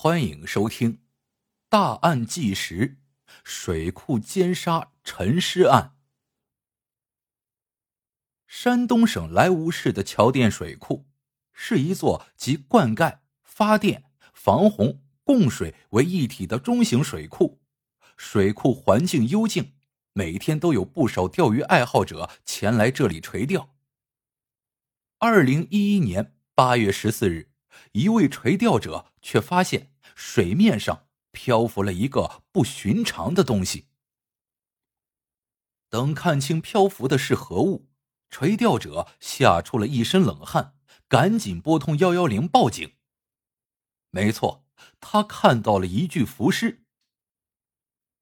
欢迎收听《大案纪实：水库奸杀沉尸案》。山东省莱芜市的桥店水库是一座集灌溉、发电、防洪、供水为一体的中型水库。水库环境幽静，每天都有不少钓鱼爱好者前来这里垂钓。二零一一年八月十四日。一位垂钓者却发现水面上漂浮了一个不寻常的东西。等看清漂浮的是何物，垂钓者吓出了一身冷汗，赶紧拨通幺幺零报警。没错，他看到了一具浮尸。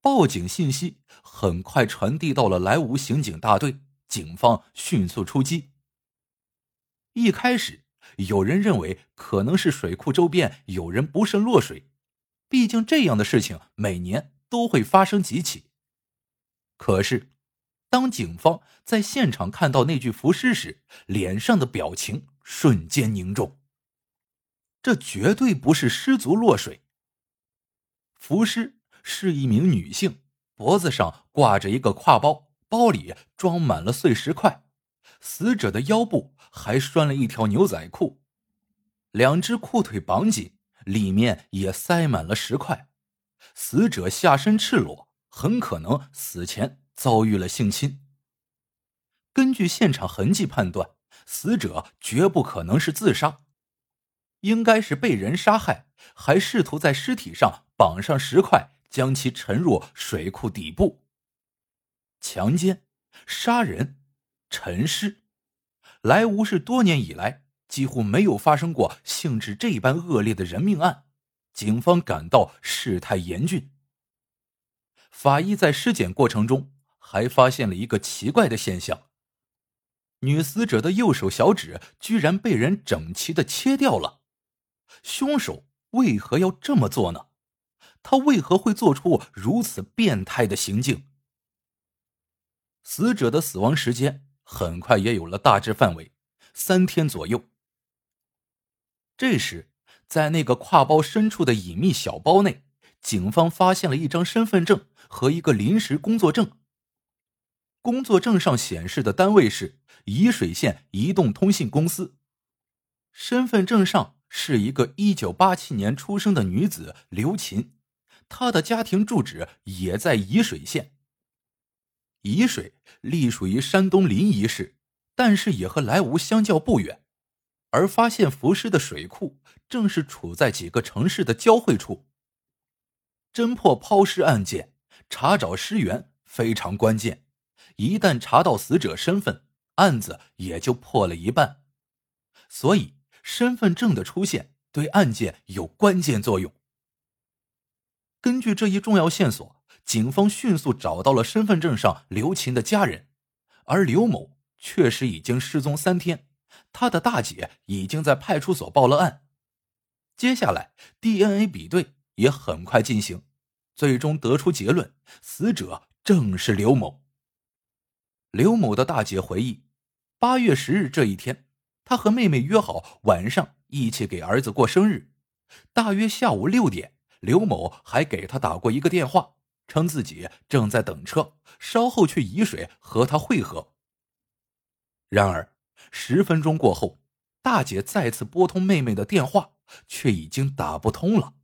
报警信息很快传递到了莱芜刑警大队，警方迅速出击。一开始。有人认为可能是水库周边有人不慎落水，毕竟这样的事情每年都会发生几起。可是，当警方在现场看到那具浮尸时，脸上的表情瞬间凝重。这绝对不是失足落水。浮尸是一名女性，脖子上挂着一个挎包，包里装满了碎石块。死者的腰部还拴了一条牛仔裤，两只裤腿绑紧，里面也塞满了石块。死者下身赤裸，很可能死前遭遇了性侵。根据现场痕迹判断，死者绝不可能是自杀，应该是被人杀害，还试图在尸体上绑上石块，将其沉入水库底部。强奸，杀人。陈尸，莱芜市多年以来几乎没有发生过性质这般恶劣的人命案，警方感到事态严峻。法医在尸检过程中还发现了一个奇怪的现象：女死者的右手小指居然被人整齐的切掉了。凶手为何要这么做呢？他为何会做出如此变态的行径？死者的死亡时间。很快也有了大致范围，三天左右。这时，在那个挎包深处的隐秘小包内，警方发现了一张身份证和一个临时工作证。工作证上显示的单位是沂水县移动通信公司，身份证上是一个一九八七年出生的女子刘琴，她的家庭住址也在沂水县。沂水隶属于山东临沂市，但是也和莱芜相较不远，而发现浮尸的水库正是处在几个城市的交汇处。侦破抛尸案件，查找尸源非常关键，一旦查到死者身份，案子也就破了一半。所以，身份证的出现对案件有关键作用。根据这一重要线索。警方迅速找到了身份证上刘琴的家人，而刘某确实已经失踪三天，他的大姐已经在派出所报了案。接下来 DNA 比对也很快进行，最终得出结论：死者正是刘某。刘某的大姐回忆，八月十日这一天，他和妹妹约好晚上一起给儿子过生日，大约下午六点，刘某还给他打过一个电话。称自己正在等车，稍后去沂水和他会合。然而，十分钟过后，大姐再次拨通妹妹的电话，却已经打不通了。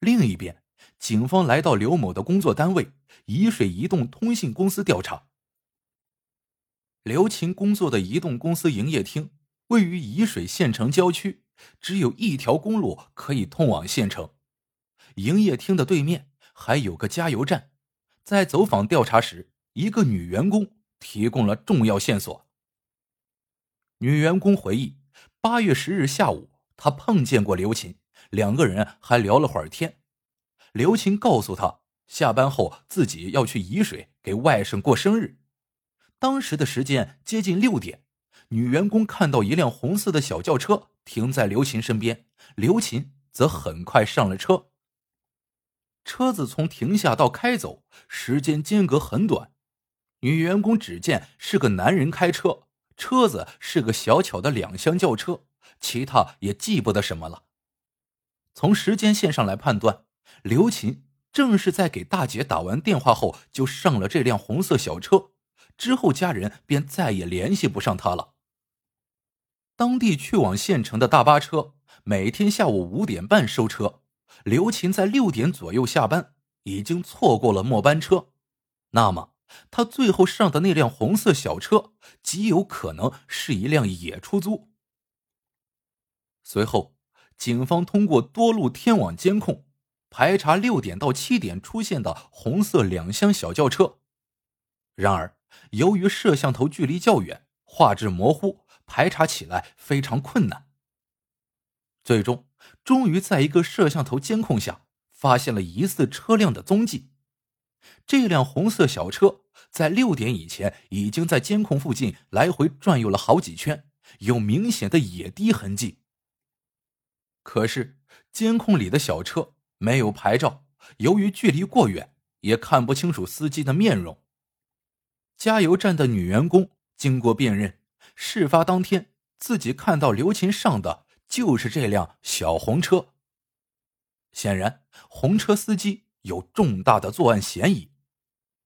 另一边，警方来到刘某的工作单位沂水移动通信公司调查。刘琴工作的移动公司营业厅位于沂水县城郊区，只有一条公路可以通往县城。营业厅的对面。还有个加油站，在走访调查时，一个女员工提供了重要线索。女员工回忆，八月十日下午，她碰见过刘琴，两个人还聊了会儿天。刘琴告诉她，下班后自己要去沂水给外甥过生日。当时的时间接近六点，女员工看到一辆红色的小轿车停在刘琴身边，刘琴则很快上了车。车子从停下到开走时间间隔很短，女员工只见是个男人开车，车子是个小巧的两厢轿车，其他也记不得什么了。从时间线上来判断，刘琴正是在给大姐打完电话后就上了这辆红色小车，之后家人便再也联系不上她了。当地去往县城的大巴车每天下午五点半收车，刘琴在六点左右下班，已经错过了末班车。那么，他最后上的那辆红色小车极有可能是一辆野出租。随后，警方通过多路天网监控排查六点到七点出现的红色两厢小轿车。然而，由于摄像头距离较远，画质模糊，排查起来非常困难。最终，终于在一个摄像头监控下发现了疑似车辆的踪迹。这辆红色小车在六点以前已经在监控附近来回转悠了好几圈，有明显的野滴痕迹。可是监控里的小车没有牌照，由于距离过远，也看不清楚司机的面容。加油站的女员工经过辨认，事发当天自己看到刘琴上的就是这辆小红车。显然，红车司机有重大的作案嫌疑。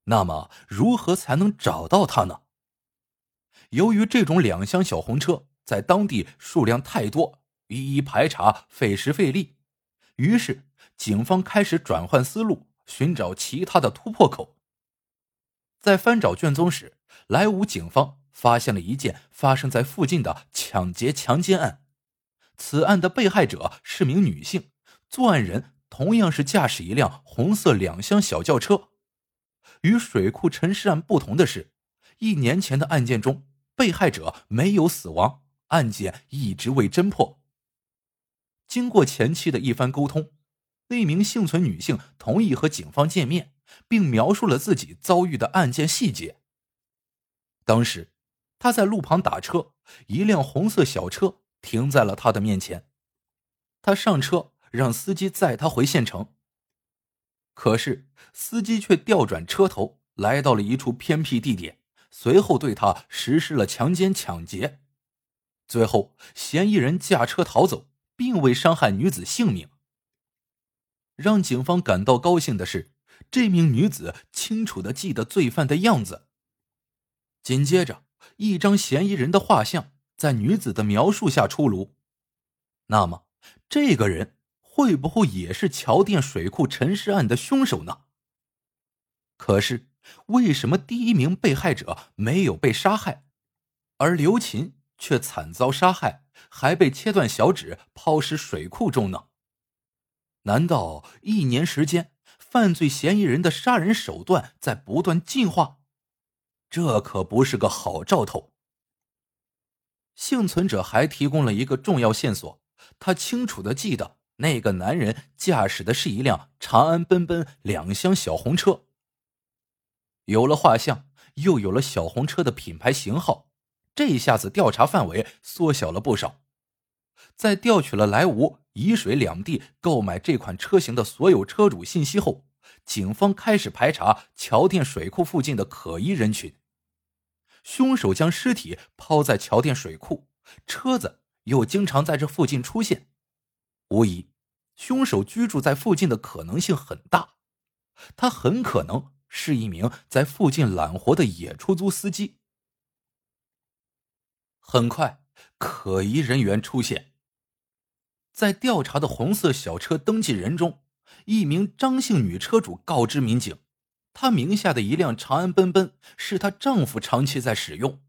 那么，如何才能找到他呢？由于这种两厢小红车在当地数量太多。一一排查费时费力，于是警方开始转换思路，寻找其他的突破口。在翻找卷宗时，莱芜警方发现了一件发生在附近的抢劫强奸案。此案的被害者是名女性，作案人同样是驾驶一辆红色两厢小轿车。与水库沉尸案不同的是，一年前的案件中，被害者没有死亡，案件一直未侦破。经过前期的一番沟通，那名幸存女性同意和警方见面，并描述了自己遭遇的案件细节。当时，她在路旁打车，一辆红色小车停在了他的面前，他上车让司机载他回县城。可是，司机却调转车头，来到了一处偏僻地点，随后对他实施了强奸抢劫。最后，嫌疑人驾车逃走。并未伤害女子性命。让警方感到高兴的是，这名女子清楚的记得罪犯的样子。紧接着，一张嫌疑人的画像在女子的描述下出炉。那么，这个人会不会也是桥店水库沉尸案的凶手呢？可是，为什么第一名被害者没有被杀害，而刘琴却惨遭杀害？还被切断小指抛尸水库中呢？难道一年时间，犯罪嫌疑人的杀人手段在不断进化？这可不是个好兆头。幸存者还提供了一个重要线索，他清楚的记得那个男人驾驶的是一辆长安奔奔两厢小红车。有了画像，又有了小红车的品牌型号。这一下子调查范围缩小了不少，在调取了莱芜、沂水两地购买这款车型的所有车主信息后，警方开始排查桥店水库附近的可疑人群。凶手将尸体抛在桥店水库，车子又经常在这附近出现，无疑，凶手居住在附近的可能性很大。他很可能是一名在附近揽活的野出租司机。很快，可疑人员出现。在调查的红色小车登记人中，一名张姓女车主告知民警，她名下的一辆长安奔奔是她丈夫长期在使用，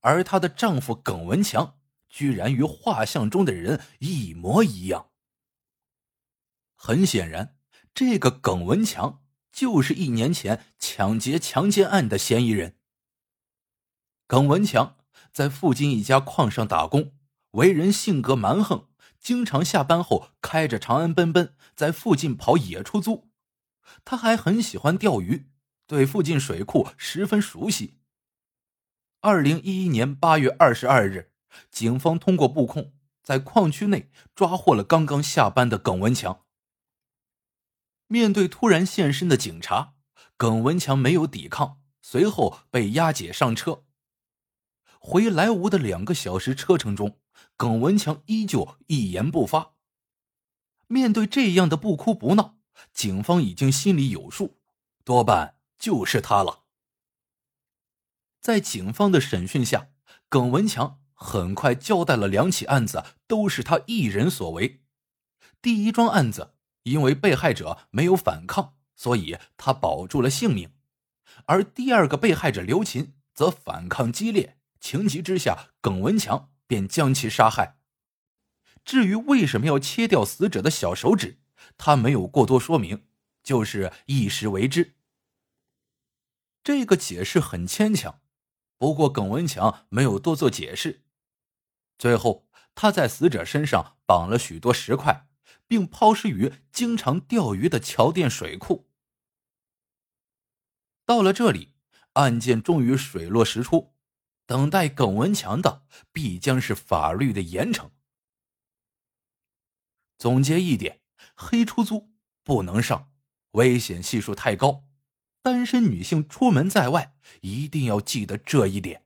而她的丈夫耿文强居然与画像中的人一模一样。很显然，这个耿文强就是一年前抢劫强奸案的嫌疑人。耿文强。在附近一家矿上打工，为人性格蛮横，经常下班后开着长安奔奔在附近跑野出租。他还很喜欢钓鱼，对附近水库十分熟悉。二零一一年八月二十二日，警方通过布控，在矿区内抓获了刚刚下班的耿文强。面对突然现身的警察，耿文强没有抵抗，随后被押解上车。回来芜的两个小时车程中，耿文强依旧一言不发。面对这样的不哭不闹，警方已经心里有数，多半就是他了。在警方的审讯下，耿文强很快交代了两起案子都是他一人所为。第一桩案子，因为被害者没有反抗，所以他保住了性命；而第二个被害者刘琴则反抗激烈，情急之下，耿文强便将其杀害。至于为什么要切掉死者的小手指，他没有过多说明，就是一时为之。这个解释很牵强，不过耿文强没有多做解释。最后，他在死者身上绑了许多石块，并抛尸于经常钓鱼的桥店水库。到了这里，案件终于水落石出，等待耿文强的必将是法律的严惩。总结一点：黑出租不能上，危险系数太高。单身女性出门在外，一定要记得这一点。